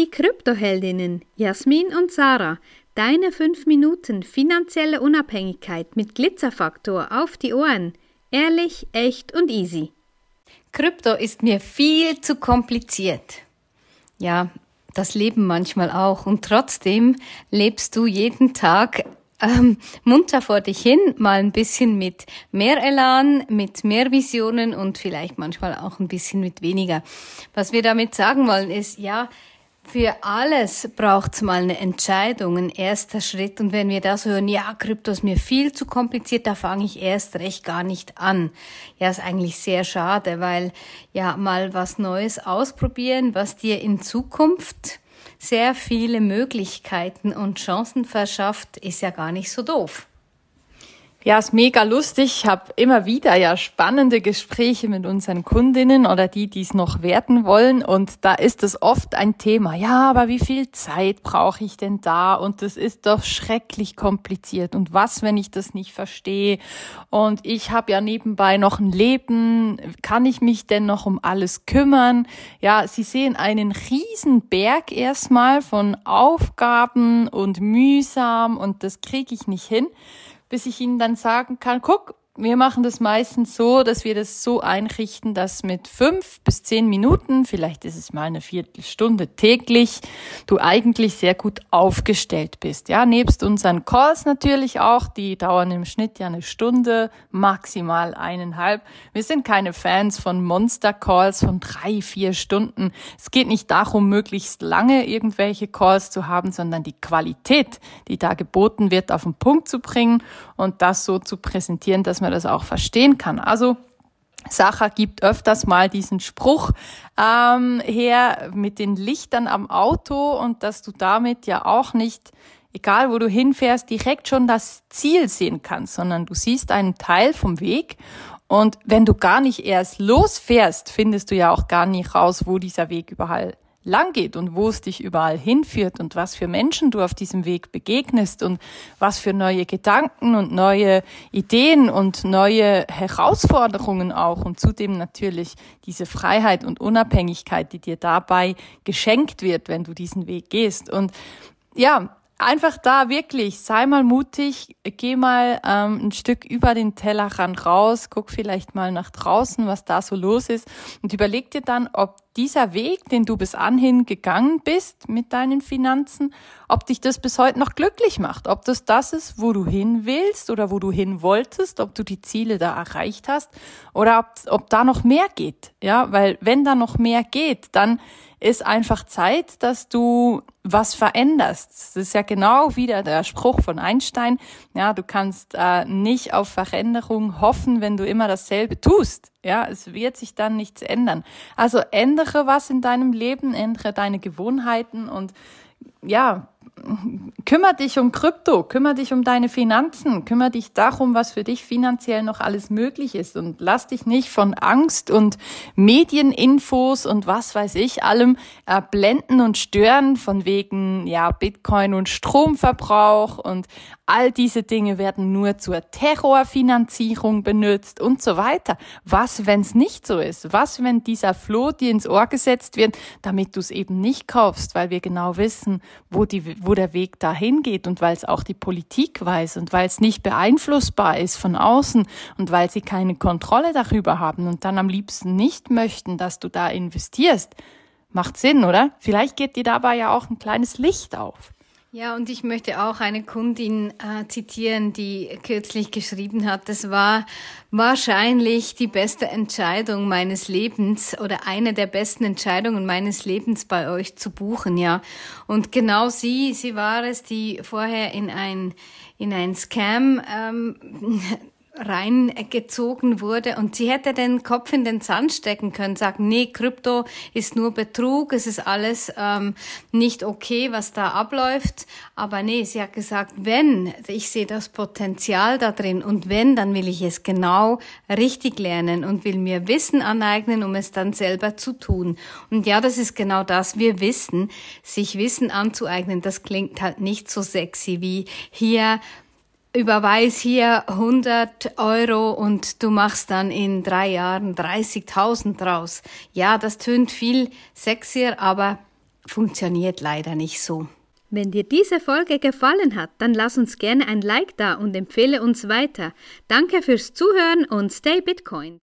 Die Kryptoheldinnen Jasmin und Sarah, deine 5 Minuten finanzielle Unabhängigkeit mit Glitzerfaktor auf die Ohren. Ehrlich, echt und easy. Krypto ist mir viel zu kompliziert. Ja, das Leben manchmal auch. Und trotzdem lebst du jeden Tag ähm, munter vor dich hin, mal ein bisschen mit mehr Elan, mit mehr Visionen und vielleicht manchmal auch ein bisschen mit weniger. Was wir damit sagen wollen ist, ja, für alles braucht's mal eine Entscheidung, ein erster Schritt. Und wenn wir das hören, ja, Krypto ist mir viel zu kompliziert, da fange ich erst recht gar nicht an. Ja, ist eigentlich sehr schade, weil ja mal was Neues ausprobieren, was dir in Zukunft sehr viele Möglichkeiten und Chancen verschafft, ist ja gar nicht so doof. Ja, ist mega lustig. Ich habe immer wieder ja spannende Gespräche mit unseren Kundinnen oder die, die es noch werden wollen. Und da ist es oft ein Thema. Ja, aber wie viel Zeit brauche ich denn da? Und das ist doch schrecklich kompliziert. Und was, wenn ich das nicht verstehe? Und ich habe ja nebenbei noch ein Leben. Kann ich mich denn noch um alles kümmern? Ja, Sie sehen einen riesen Berg erstmal von Aufgaben und mühsam und das kriege ich nicht hin bis ich ihnen dann sagen kann, guck, wir machen das meistens so, dass wir das so einrichten, dass mit fünf bis zehn Minuten, vielleicht ist es mal eine Viertelstunde täglich, du eigentlich sehr gut aufgestellt bist. Ja, nebst unseren Calls natürlich auch, die dauern im Schnitt ja eine Stunde, maximal eineinhalb. Wir sind keine Fans von Monster Calls von drei, vier Stunden. Es geht nicht darum, möglichst lange irgendwelche Calls zu haben, sondern die Qualität, die da geboten wird, auf den Punkt zu bringen und das so zu präsentieren, dass man das auch verstehen kann. Also Sacha gibt öfters mal diesen Spruch ähm, her mit den Lichtern am Auto und dass du damit ja auch nicht, egal wo du hinfährst, direkt schon das Ziel sehen kannst, sondern du siehst einen Teil vom Weg und wenn du gar nicht erst losfährst, findest du ja auch gar nicht raus, wo dieser Weg überall lang geht und wo es dich überall hinführt und was für Menschen du auf diesem Weg begegnest und was für neue Gedanken und neue Ideen und neue Herausforderungen auch und zudem natürlich diese Freiheit und Unabhängigkeit, die dir dabei geschenkt wird, wenn du diesen Weg gehst. Und ja, einfach da wirklich, sei mal mutig, geh mal ähm, ein Stück über den Tellerrand raus, guck vielleicht mal nach draußen, was da so los ist. Und überleg dir dann, ob dieser Weg, den du bis anhin gegangen bist mit deinen Finanzen, ob dich das bis heute noch glücklich macht, ob das das ist, wo du hin willst oder wo du hin wolltest, ob du die Ziele da erreicht hast. Oder ob, ob da noch mehr geht, ja, weil wenn da noch mehr geht, dann ist einfach Zeit, dass du was veränderst. Das ist ja genau wieder der Spruch von Einstein. Ja, du kannst äh, nicht auf Veränderung hoffen, wenn du immer dasselbe tust. Ja, es wird sich dann nichts ändern. Also ändere was in deinem Leben, ändere deine Gewohnheiten und ja, kümmere dich um Krypto, kümmere dich um deine Finanzen, kümmere dich darum, was für dich finanziell noch alles möglich ist und lass dich nicht von Angst und Medieninfos und was weiß ich allem erblenden und stören von wegen, ja, Bitcoin und Stromverbrauch und all diese Dinge werden nur zur Terrorfinanzierung benutzt und so weiter. Was, wenn es nicht so ist? Was, wenn dieser Floh dir ins Ohr gesetzt wird, damit du es eben nicht kaufst, weil wir genau wissen, wo die, wo der Weg dahin geht und weil es auch die Politik weiß und weil es nicht beeinflussbar ist von außen und weil sie keine Kontrolle darüber haben und dann am liebsten nicht möchten, dass du da investierst. Macht Sinn, oder? Vielleicht geht dir dabei ja auch ein kleines Licht auf. Ja, und ich möchte auch eine Kundin äh, zitieren, die kürzlich geschrieben hat, das war wahrscheinlich die beste Entscheidung meines Lebens oder eine der besten Entscheidungen meines Lebens bei euch zu buchen, ja. Und genau sie, sie war es, die vorher in ein in ein Scam ähm, reingezogen wurde und sie hätte den Kopf in den Sand stecken können, sagen, nee, Krypto ist nur Betrug, es ist alles ähm, nicht okay, was da abläuft. Aber nee, sie hat gesagt, wenn, ich sehe das Potenzial da drin und wenn, dann will ich es genau richtig lernen und will mir Wissen aneignen, um es dann selber zu tun. Und ja, das ist genau das. Wir wissen, sich Wissen anzueignen, das klingt halt nicht so sexy wie hier überweis hier 100 Euro und du machst dann in drei Jahren 30.000 draus. Ja, das tönt viel sexier, aber funktioniert leider nicht so. Wenn dir diese Folge gefallen hat, dann lass uns gerne ein Like da und empfehle uns weiter. Danke fürs Zuhören und stay Bitcoin.